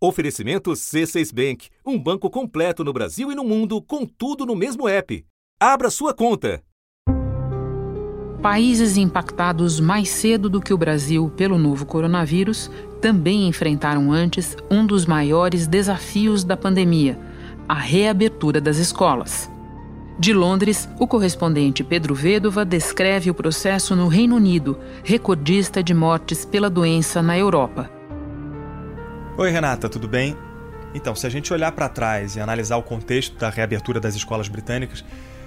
Oferecimento C6 Bank, um banco completo no Brasil e no mundo, com tudo no mesmo app. Abra sua conta. Países impactados mais cedo do que o Brasil pelo novo coronavírus também enfrentaram antes um dos maiores desafios da pandemia: a reabertura das escolas. De Londres, o correspondente Pedro Vedova descreve o processo no Reino Unido, recordista de mortes pela doença na Europa. Oi, Renata, tudo bem? Então, se a gente olhar para trás e analisar o contexto da reabertura das escolas britânicas,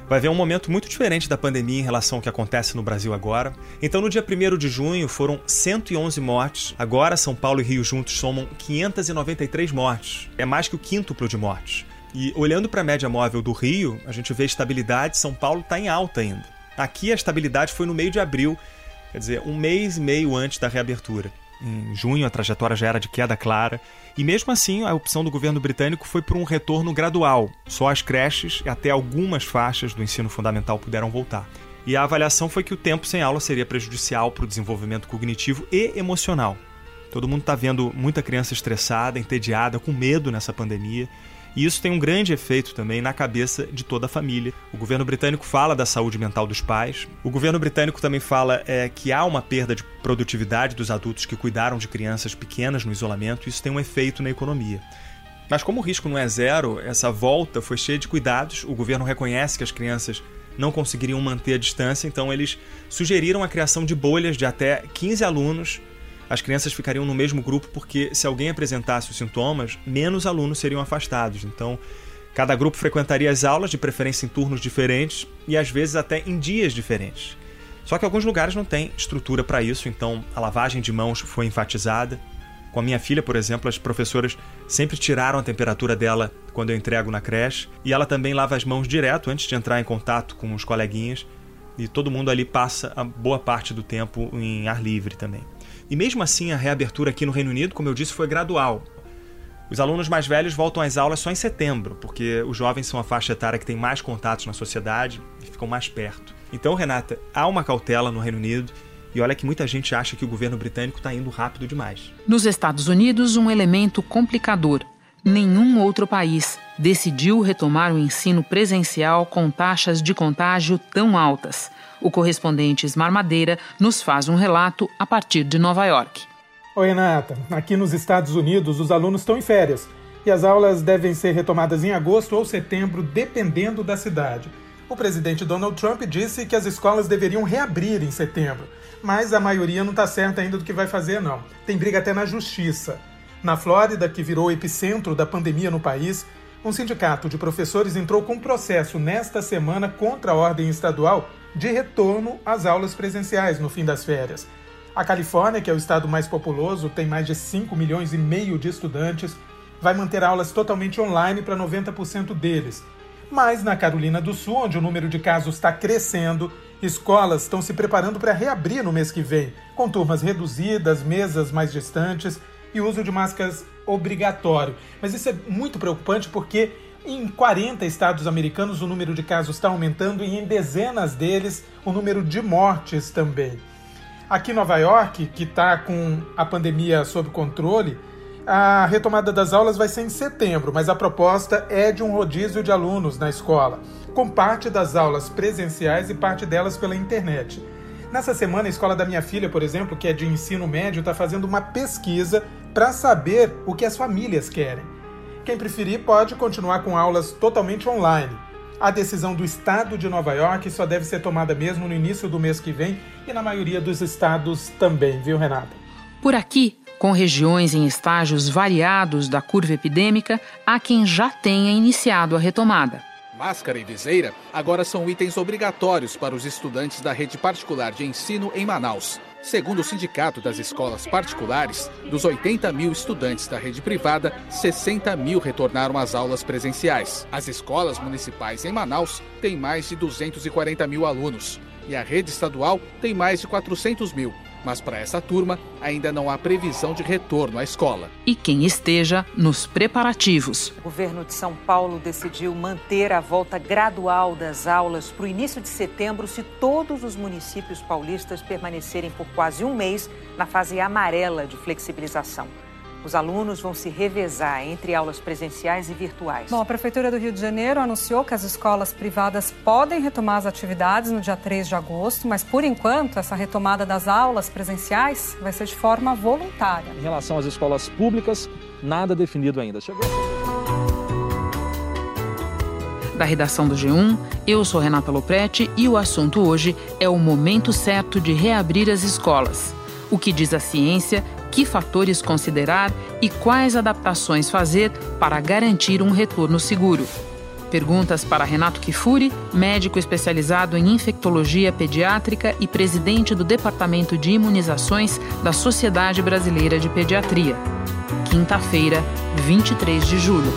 vai ver um momento muito diferente da pandemia em relação ao que acontece no Brasil agora. Então, no dia 1 de junho, foram 111 mortes. Agora, São Paulo e Rio juntos somam 593 mortes. É mais que o quíntuplo de mortes. E olhando para a média móvel do Rio, a gente vê estabilidade. São Paulo está em alta ainda. Aqui, a estabilidade foi no meio de abril, quer dizer, um mês e meio antes da reabertura. Em junho, a trajetória já era de queda clara, e mesmo assim, a opção do governo britânico foi por um retorno gradual. Só as creches e até algumas faixas do ensino fundamental puderam voltar. E a avaliação foi que o tempo sem aula seria prejudicial para o desenvolvimento cognitivo e emocional. Todo mundo está vendo muita criança estressada, entediada, com medo nessa pandemia. E isso tem um grande efeito também na cabeça de toda a família. O governo britânico fala da saúde mental dos pais. O governo britânico também fala é, que há uma perda de produtividade dos adultos que cuidaram de crianças pequenas no isolamento. Isso tem um efeito na economia. Mas como o risco não é zero, essa volta foi cheia de cuidados. O governo reconhece que as crianças não conseguiriam manter a distância, então eles sugeriram a criação de bolhas de até 15 alunos as crianças ficariam no mesmo grupo porque se alguém apresentasse os sintomas, menos alunos seriam afastados. Então, cada grupo frequentaria as aulas, de preferência em turnos diferentes e às vezes até em dias diferentes. Só que alguns lugares não têm estrutura para isso, então a lavagem de mãos foi enfatizada. Com a minha filha, por exemplo, as professoras sempre tiraram a temperatura dela quando eu entrego na creche, e ela também lava as mãos direto antes de entrar em contato com os coleguinhas, e todo mundo ali passa a boa parte do tempo em ar livre também. E mesmo assim, a reabertura aqui no Reino Unido, como eu disse, foi gradual. Os alunos mais velhos voltam às aulas só em setembro, porque os jovens são a faixa etária que tem mais contatos na sociedade e ficam mais perto. Então, Renata, há uma cautela no Reino Unido e olha que muita gente acha que o governo britânico está indo rápido demais. Nos Estados Unidos, um elemento complicador. Nenhum outro país decidiu retomar o ensino presencial com taxas de contágio tão altas. O correspondente Ismar Madeira nos faz um relato a partir de Nova York. Oi, Renata. Aqui nos Estados Unidos, os alunos estão em férias e as aulas devem ser retomadas em agosto ou setembro, dependendo da cidade. O presidente Donald Trump disse que as escolas deveriam reabrir em setembro, mas a maioria não está certa ainda do que vai fazer, não. Tem briga até na justiça. Na Flórida, que virou epicentro da pandemia no país, um sindicato de professores entrou com processo nesta semana contra a ordem estadual de retorno às aulas presenciais no fim das férias. A Califórnia, que é o estado mais populoso, tem mais de 5 milhões e meio de estudantes, vai manter aulas totalmente online para 90% deles. Mas na Carolina do Sul, onde o número de casos está crescendo, escolas estão se preparando para reabrir no mês que vem, com turmas reduzidas, mesas mais distantes e uso de máscaras obrigatório. Mas isso é muito preocupante porque em 40 estados americanos, o número de casos está aumentando e em dezenas deles, o número de mortes também. Aqui em Nova York, que está com a pandemia sob controle, a retomada das aulas vai ser em setembro, mas a proposta é de um rodízio de alunos na escola, com parte das aulas presenciais e parte delas pela internet. Nessa semana, a escola da minha filha, por exemplo, que é de ensino médio, está fazendo uma pesquisa para saber o que as famílias querem. Quem preferir pode continuar com aulas totalmente online. A decisão do estado de Nova York só deve ser tomada mesmo no início do mês que vem e na maioria dos estados também, viu, Renata? Por aqui, com regiões em estágios variados da curva epidêmica, há quem já tenha iniciado a retomada. Máscara e viseira agora são itens obrigatórios para os estudantes da rede particular de ensino em Manaus. Segundo o Sindicato das Escolas Particulares, dos 80 mil estudantes da rede privada, 60 mil retornaram às aulas presenciais. As escolas municipais em Manaus têm mais de 240 mil alunos e a rede estadual tem mais de 400 mil mas para essa turma ainda não há previsão de retorno à escola. E quem esteja nos preparativos. O governo de São Paulo decidiu manter a volta gradual das aulas para o início de setembro se todos os municípios paulistas permanecerem por quase um mês na fase amarela de flexibilização. Os alunos vão se revezar entre aulas presenciais e virtuais. Bom, a Prefeitura do Rio de Janeiro anunciou que as escolas privadas podem retomar as atividades no dia 3 de agosto, mas por enquanto essa retomada das aulas presenciais vai ser de forma voluntária. Em relação às escolas públicas, nada definido ainda. Chegou da redação do G1. Eu sou Renata Loprete e o assunto hoje é o momento certo de reabrir as escolas. O que diz a ciência, que fatores considerar e quais adaptações fazer para garantir um retorno seguro. Perguntas para Renato Kifuri, médico especializado em infectologia pediátrica e presidente do Departamento de Imunizações da Sociedade Brasileira de Pediatria. Quinta-feira, 23 de julho.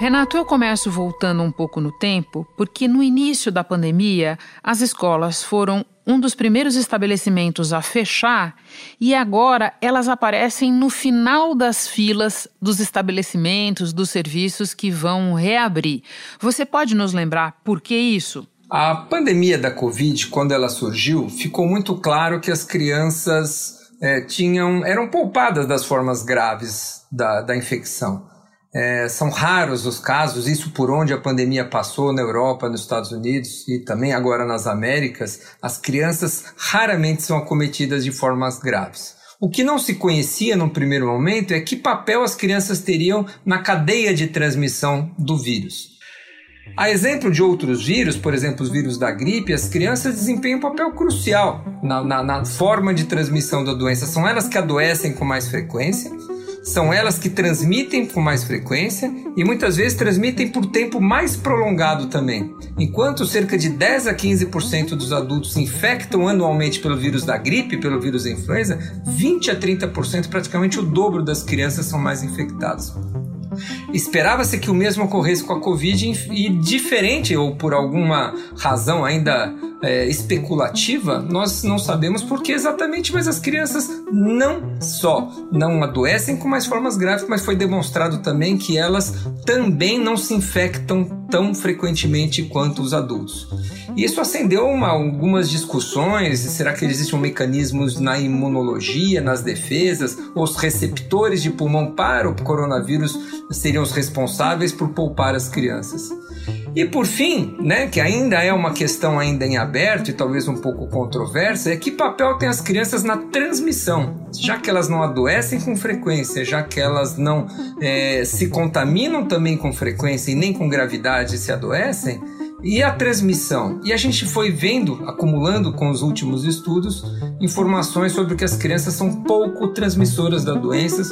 Renato, eu começo voltando um pouco no tempo, porque no início da pandemia, as escolas foram um dos primeiros estabelecimentos a fechar e agora elas aparecem no final das filas dos estabelecimentos, dos serviços que vão reabrir. Você pode nos lembrar por que isso? A pandemia da Covid, quando ela surgiu, ficou muito claro que as crianças é, tinham, eram poupadas das formas graves da, da infecção. É, são raros os casos, isso por onde a pandemia passou na Europa, nos Estados Unidos e também agora nas Américas, as crianças raramente são acometidas de formas graves. O que não se conhecia no primeiro momento é que papel as crianças teriam na cadeia de transmissão do vírus. A exemplo de outros vírus, por exemplo, os vírus da gripe, as crianças desempenham um papel crucial na, na, na forma de transmissão da doença. São elas que adoecem com mais frequência são elas que transmitem com mais frequência e muitas vezes transmitem por tempo mais prolongado também. Enquanto cerca de 10 a 15% dos adultos se infectam anualmente pelo vírus da gripe, pelo vírus da influenza, 20 a 30%, praticamente o dobro das crianças são mais infectadas. Esperava-se que o mesmo ocorresse com a Covid e diferente ou por alguma razão ainda é, especulativa, nós não sabemos por que exatamente, mas as crianças não só não adoecem com mais formas graves, mas foi demonstrado também que elas também não se infectam tão frequentemente quanto os adultos. Isso acendeu uma, algumas discussões: será que existem mecanismos na imunologia, nas defesas? Os receptores de pulmão para o coronavírus seriam os responsáveis por poupar as crianças. E por fim, né, que ainda é uma questão ainda em aberto e talvez um pouco controversa, é que papel tem as crianças na transmissão, já que elas não adoecem com frequência, já que elas não é, se contaminam também com frequência e nem com gravidade se adoecem, e a transmissão? E a gente foi vendo, acumulando com os últimos estudos, informações sobre que as crianças são pouco transmissoras da doença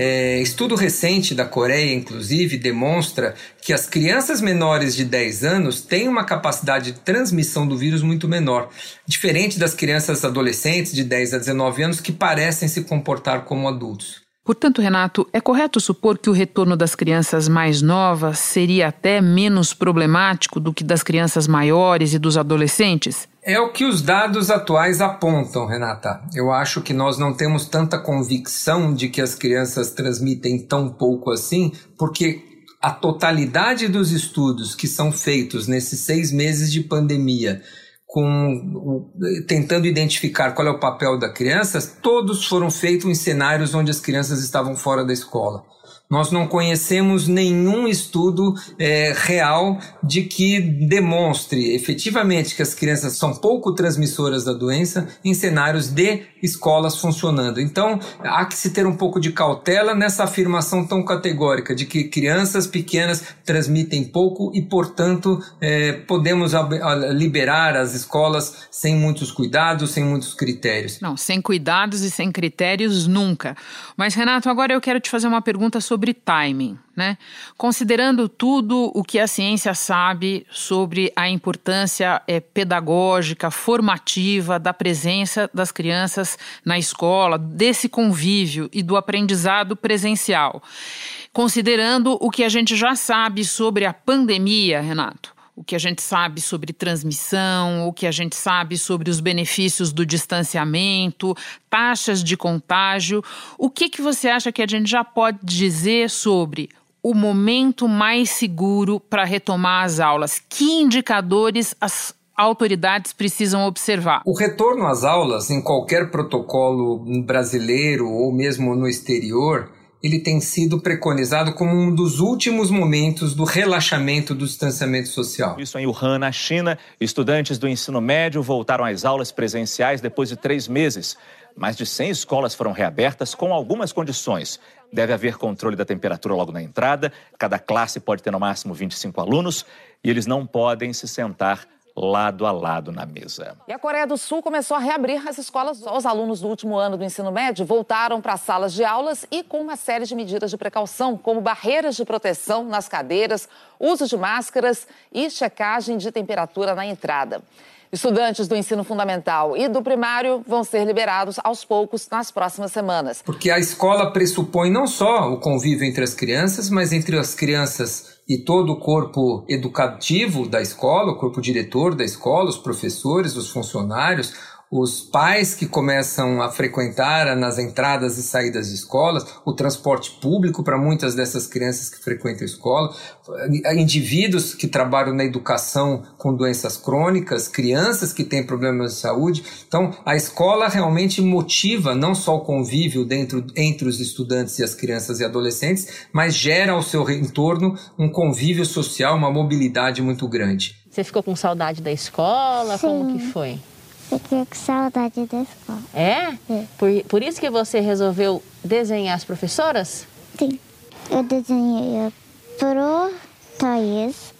é, estudo recente da Coreia, inclusive, demonstra que as crianças menores de 10 anos têm uma capacidade de transmissão do vírus muito menor, diferente das crianças adolescentes de 10 a 19 anos que parecem se comportar como adultos. Portanto, Renato, é correto supor que o retorno das crianças mais novas seria até menos problemático do que das crianças maiores e dos adolescentes? É o que os dados atuais apontam, Renata. Eu acho que nós não temos tanta convicção de que as crianças transmitem tão pouco assim, porque a totalidade dos estudos que são feitos nesses seis meses de pandemia com tentando identificar qual é o papel da criança, todos foram feitos em cenários onde as crianças estavam fora da escola. Nós não conhecemos nenhum estudo é, real de que demonstre efetivamente que as crianças são pouco transmissoras da doença em cenários de escolas funcionando. Então, há que se ter um pouco de cautela nessa afirmação tão categórica de que crianças pequenas transmitem pouco e, portanto, é, podemos liberar as escolas sem muitos cuidados, sem muitos critérios. Não, sem cuidados e sem critérios nunca. Mas, Renato, agora eu quero te fazer uma pergunta sobre sobre timing, né? Considerando tudo o que a ciência sabe sobre a importância é, pedagógica, formativa da presença das crianças na escola, desse convívio e do aprendizado presencial. Considerando o que a gente já sabe sobre a pandemia, Renato o que a gente sabe sobre transmissão, o que a gente sabe sobre os benefícios do distanciamento, taxas de contágio. O que, que você acha que a gente já pode dizer sobre o momento mais seguro para retomar as aulas? Que indicadores as autoridades precisam observar? O retorno às aulas, em qualquer protocolo brasileiro ou mesmo no exterior, ele tem sido preconizado como um dos últimos momentos do relaxamento do distanciamento social. Isso em Wuhan, na China, estudantes do ensino médio voltaram às aulas presenciais depois de três meses. Mais de 100 escolas foram reabertas com algumas condições. Deve haver controle da temperatura logo na entrada, cada classe pode ter no máximo 25 alunos e eles não podem se sentar lado a lado na mesa. E a Coreia do Sul começou a reabrir as escolas. Os alunos do último ano do ensino médio voltaram para as salas de aulas e com uma série de medidas de precaução, como barreiras de proteção nas cadeiras, uso de máscaras e checagem de temperatura na entrada. Estudantes do ensino fundamental e do primário vão ser liberados aos poucos nas próximas semanas. Porque a escola pressupõe não só o convívio entre as crianças, mas entre as crianças e todo o corpo educativo da escola, o corpo diretor da escola, os professores, os funcionários, os pais que começam a frequentar nas entradas e saídas de escolas, o transporte público para muitas dessas crianças que frequentam a escola, indivíduos que trabalham na educação com doenças crônicas, crianças que têm problemas de saúde. Então, a escola realmente motiva não só o convívio dentro, entre os estudantes e as crianças e adolescentes, mas gera ao seu entorno um convívio social, uma mobilidade muito grande. Você ficou com saudade da escola? Sim. Como que foi? Fiquei com saudade da escola. É? é. Por, por isso que você resolveu desenhar as professoras? Sim. Eu desenhei pro Thaís,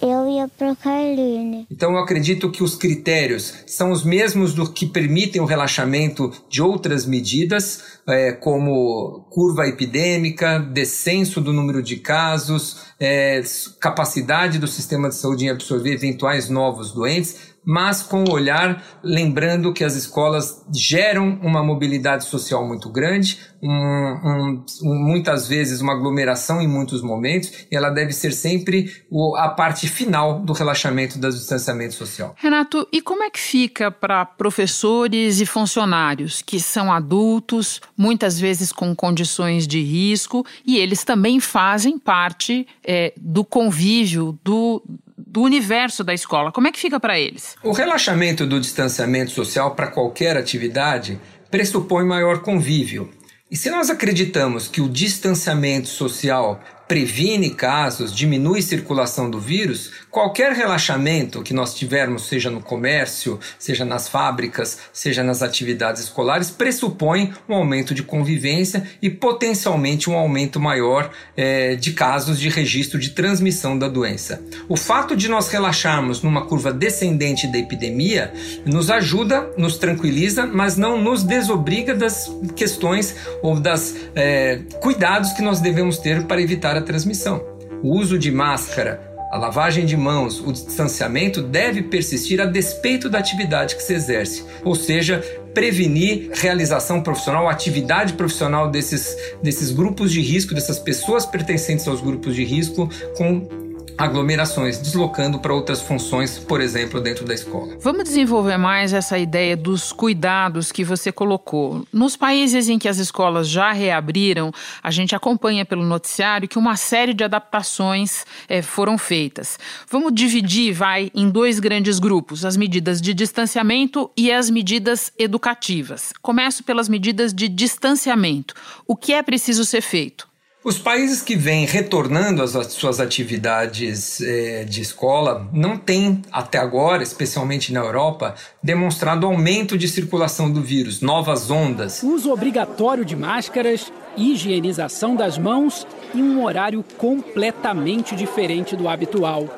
eu ia pro Carline. Então eu acredito que os critérios são os mesmos do que permitem o relaxamento de outras medidas, é, como curva epidêmica, descenso do número de casos, é, capacidade do sistema de saúde em absorver eventuais novos doentes mas com o olhar lembrando que as escolas geram uma mobilidade social muito grande, um, um, muitas vezes uma aglomeração em muitos momentos, e ela deve ser sempre o, a parte final do relaxamento do distanciamento social. Renato, e como é que fica para professores e funcionários que são adultos, muitas vezes com condições de risco, e eles também fazem parte é, do convívio, do do universo da escola. Como é que fica para eles? O relaxamento do distanciamento social para qualquer atividade pressupõe maior convívio. E se nós acreditamos que o distanciamento social previne casos, diminui circulação do vírus, qualquer relaxamento que nós tivermos, seja no comércio, seja nas fábricas, seja nas atividades escolares, pressupõe um aumento de convivência e potencialmente um aumento maior é, de casos de registro de transmissão da doença. O fato de nós relaxarmos numa curva descendente da epidemia nos ajuda, nos tranquiliza, mas não nos desobriga das questões ou das é, cuidados que nós devemos ter para evitar a transmissão. O uso de máscara, a lavagem de mãos, o distanciamento deve persistir a despeito da atividade que se exerce, ou seja, prevenir realização profissional, atividade profissional desses, desses grupos de risco, dessas pessoas pertencentes aos grupos de risco, com aglomerações, deslocando para outras funções, por exemplo, dentro da escola. Vamos desenvolver mais essa ideia dos cuidados que você colocou. Nos países em que as escolas já reabriram, a gente acompanha pelo noticiário que uma série de adaptações é, foram feitas. Vamos dividir, vai, em dois grandes grupos: as medidas de distanciamento e as medidas educativas. Começo pelas medidas de distanciamento. O que é preciso ser feito? Os países que vêm retornando às suas atividades eh, de escola não têm, até agora, especialmente na Europa, demonstrado aumento de circulação do vírus, novas ondas. Uso obrigatório de máscaras, higienização das mãos e um horário completamente diferente do habitual.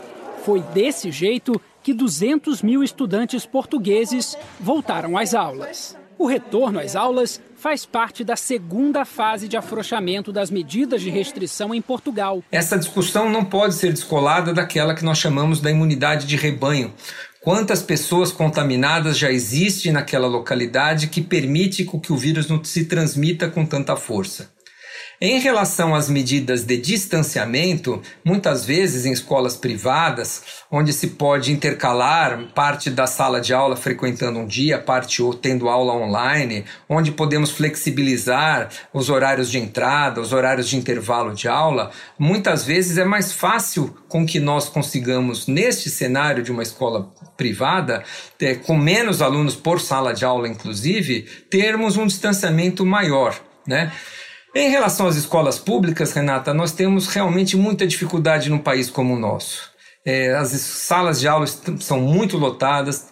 Foi desse jeito que 200 mil estudantes portugueses voltaram às aulas. O retorno às aulas faz parte da segunda fase de afrouxamento das medidas de restrição em Portugal. Essa discussão não pode ser descolada daquela que nós chamamos da imunidade de rebanho. Quantas pessoas contaminadas já existem naquela localidade que permite que o vírus não se transmita com tanta força? Em relação às medidas de distanciamento, muitas vezes em escolas privadas, onde se pode intercalar parte da sala de aula frequentando um dia, parte ou tendo aula online, onde podemos flexibilizar os horários de entrada, os horários de intervalo de aula, muitas vezes é mais fácil com que nós consigamos, neste cenário de uma escola privada, é, com menos alunos por sala de aula, inclusive, termos um distanciamento maior. Né? Em relação às escolas públicas, Renata, nós temos realmente muita dificuldade num país como o nosso. É, as salas de aula são muito lotadas,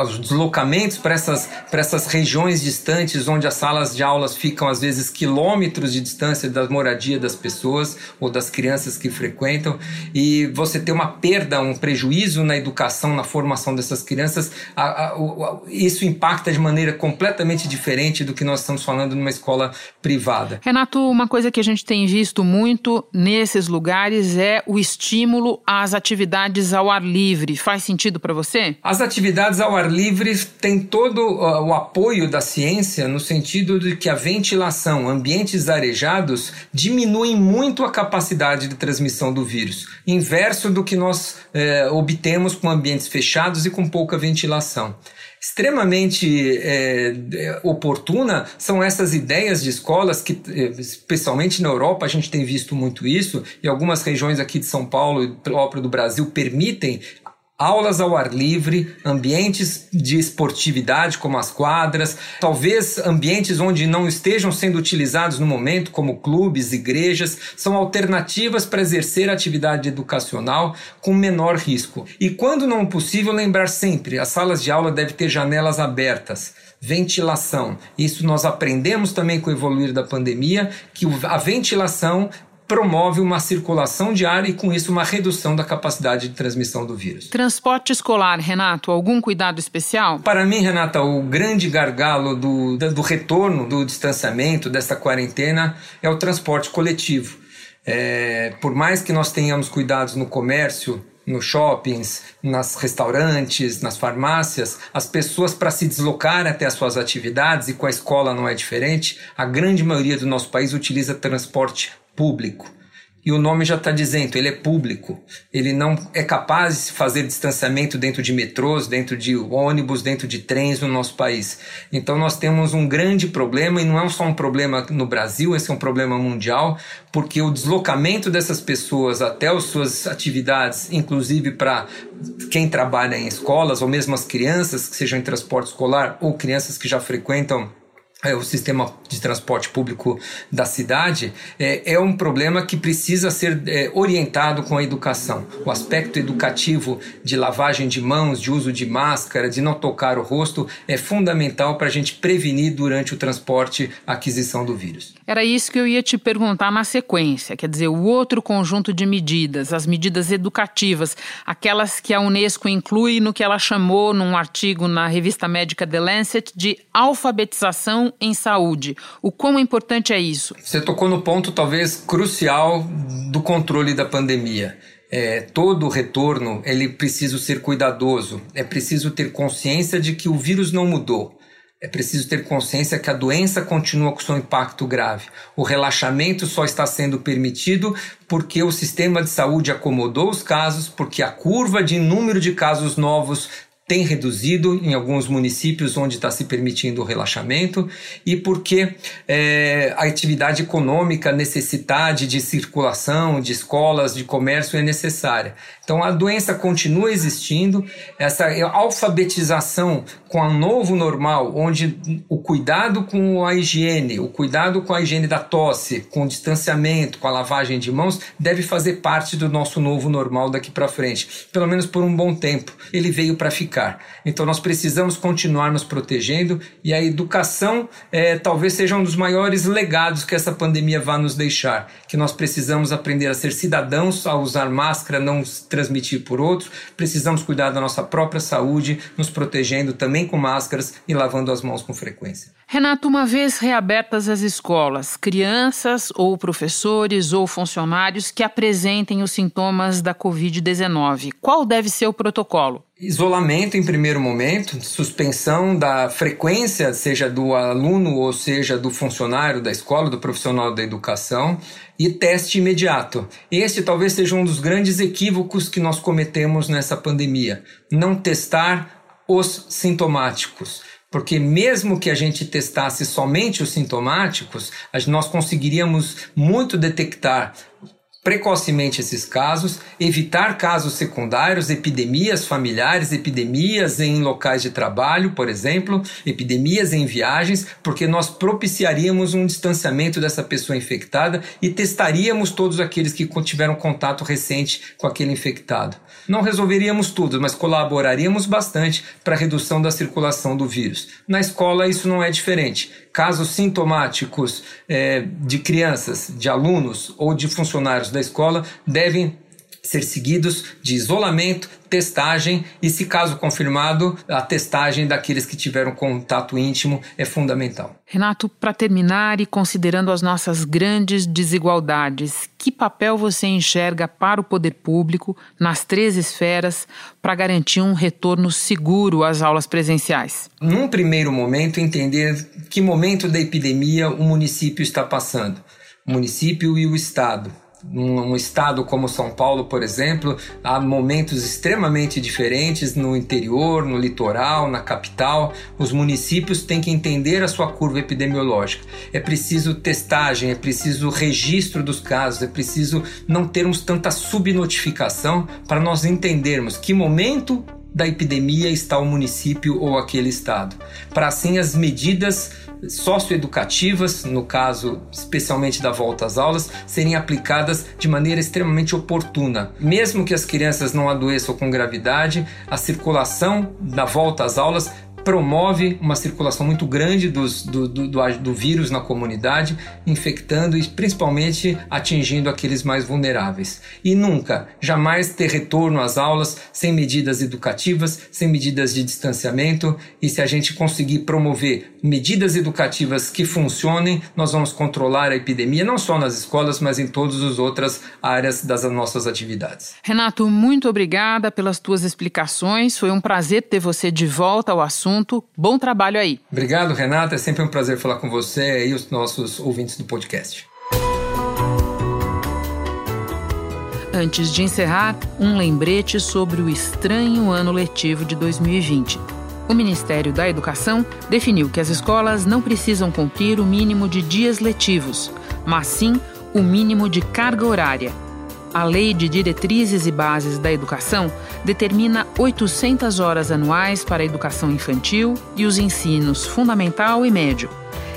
os deslocamentos para essas, para essas regiões distantes, onde as salas de aulas ficam às vezes quilômetros de distância da moradia das pessoas ou das crianças que frequentam, e você ter uma perda, um prejuízo na educação, na formação dessas crianças, a, a, a, isso impacta de maneira completamente diferente do que nós estamos falando numa escola privada. Renato, uma coisa que a gente tem visto muito nesses lugares é o estímulo às atividades ao ar livre. Faz sentido para você? As atividades ao ar ar livre tem todo o apoio da ciência no sentido de que a ventilação, ambientes arejados, diminuem muito a capacidade de transmissão do vírus, inverso do que nós eh, obtemos com ambientes fechados e com pouca ventilação. Extremamente é, oportuna são essas ideias de escolas que, eh, especialmente na Europa, a gente tem visto muito isso, e algumas regiões aqui de São Paulo e próprio do Brasil permitem aulas ao ar livre, ambientes de esportividade como as quadras, talvez ambientes onde não estejam sendo utilizados no momento, como clubes, igrejas, são alternativas para exercer atividade educacional com menor risco. E quando não possível, lembrar sempre, as salas de aula devem ter janelas abertas ventilação. Isso nós aprendemos também com o evoluir da pandemia, que a ventilação promove uma circulação de ar e, com isso, uma redução da capacidade de transmissão do vírus. Transporte escolar, Renato, algum cuidado especial? Para mim, Renata, o grande gargalo do, do retorno do distanciamento, dessa quarentena, é o transporte coletivo. É, por mais que nós tenhamos cuidados no comércio, nos shoppings, nas restaurantes, nas farmácias, as pessoas para se deslocar até as suas atividades e com a escola não é diferente, a grande maioria do nosso país utiliza transporte público. E o nome já está dizendo, ele é público. Ele não é capaz de fazer distanciamento dentro de metrôs, dentro de ônibus, dentro de trens no nosso país. Então nós temos um grande problema, e não é só um problema no Brasil, esse é um problema mundial, porque o deslocamento dessas pessoas até as suas atividades, inclusive para quem trabalha em escolas, ou mesmo as crianças que sejam em transporte escolar, ou crianças que já frequentam é, o sistema de transporte público da cidade é, é um problema que precisa ser é, orientado com a educação. O aspecto educativo de lavagem de mãos, de uso de máscara, de não tocar o rosto é fundamental para a gente prevenir durante o transporte a aquisição do vírus. Era isso que eu ia te perguntar na sequência, quer dizer, o outro conjunto de medidas, as medidas educativas, aquelas que a Unesco inclui no que ela chamou num artigo na revista médica The Lancet de alfabetização em saúde. O quão importante é isso? Você tocou no ponto talvez crucial do controle da pandemia. É, todo retorno ele precisa ser cuidadoso. É preciso ter consciência de que o vírus não mudou. É preciso ter consciência que a doença continua com seu impacto grave. O relaxamento só está sendo permitido porque o sistema de saúde acomodou os casos, porque a curva de número de casos novos tem reduzido em alguns municípios onde está se permitindo o relaxamento e porque é, a atividade econômica, necessidade de circulação, de escolas, de comércio é necessária. Então a doença continua existindo, essa alfabetização com a novo normal, onde o cuidado com a higiene, o cuidado com a higiene da tosse, com o distanciamento, com a lavagem de mãos, deve fazer parte do nosso novo normal daqui para frente, pelo menos por um bom tempo. Ele veio para ficar. Então nós precisamos continuar nos protegendo e a educação é, talvez seja um dos maiores legados que essa pandemia vai nos deixar, que nós precisamos aprender a ser cidadãos, a usar máscara, não transmitir por outros, precisamos cuidar da nossa própria saúde, nos protegendo também com máscaras e lavando as mãos com frequência. Renato, uma vez reabertas as escolas, crianças ou professores ou funcionários que apresentem os sintomas da Covid-19, qual deve ser o protocolo? Isolamento em primeiro momento, suspensão da frequência, seja do aluno ou seja do funcionário da escola, do profissional da educação, e teste imediato. Este talvez seja um dos grandes equívocos que nós cometemos nessa pandemia: não testar os sintomáticos. Porque mesmo que a gente testasse somente os sintomáticos, nós conseguiríamos muito detectar precocemente esses casos, evitar casos secundários, epidemias familiares, epidemias em locais de trabalho, por exemplo, epidemias em viagens, porque nós propiciaríamos um distanciamento dessa pessoa infectada e testaríamos todos aqueles que tiveram contato recente com aquele infectado. Não resolveríamos tudo, mas colaboraríamos bastante para a redução da circulação do vírus. Na escola, isso não é diferente casos sintomáticos é, de crianças, de alunos ou de funcionários da escola devem ser seguidos de isolamento, testagem e, se caso confirmado, a testagem daqueles que tiveram contato íntimo é fundamental. Renato, para terminar e considerando as nossas grandes desigualdades, que papel você enxerga para o poder público, nas três esferas, para garantir um retorno seguro às aulas presenciais? Num primeiro momento, entender que momento da epidemia o município está passando. O município e o Estado num, estado como São Paulo, por exemplo, há momentos extremamente diferentes no interior, no litoral, na capital. Os municípios têm que entender a sua curva epidemiológica. É preciso testagem, é preciso registro dos casos, é preciso não termos tanta subnotificação para nós entendermos que momento da epidemia está o município ou aquele estado. Para assim as medidas socioeducativas, no caso especialmente da volta às aulas, serem aplicadas de maneira extremamente oportuna. Mesmo que as crianças não adoeçam com gravidade, a circulação da volta às aulas promove uma circulação muito grande dos, do, do, do, do, vírus na comunidade, infectando e principalmente atingindo aqueles mais vulneráveis. E nunca, jamais ter retorno às aulas sem medidas educativas, sem medidas de distanciamento. E se a gente conseguir promover medidas educativas que funcionem, nós vamos controlar a epidemia, não só nas escolas, mas em todas as outras áreas das nossas atividades. Renato, muito obrigada pelas tuas explicações. Foi um prazer ter você de volta ao assunto assunto. Bom trabalho aí. Obrigado, Renata. É sempre um prazer falar com você e os nossos ouvintes do podcast. Antes de encerrar, um lembrete sobre o estranho ano letivo de 2020. O Ministério da Educação definiu que as escolas não precisam cumprir o mínimo de dias letivos, mas sim o mínimo de carga horária a Lei de Diretrizes e Bases da Educação determina 800 horas anuais para a educação infantil e os ensinos fundamental e médio.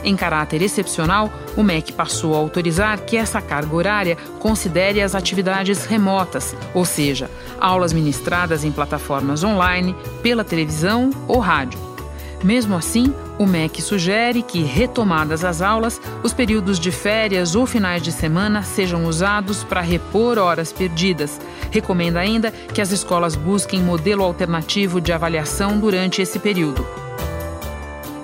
Em caráter excepcional, o MEC passou a autorizar que essa carga horária considere as atividades remotas, ou seja, aulas ministradas em plataformas online, pela televisão ou rádio. Mesmo assim, o MEC sugere que, retomadas as aulas, os períodos de férias ou finais de semana sejam usados para repor horas perdidas. Recomenda ainda que as escolas busquem modelo alternativo de avaliação durante esse período.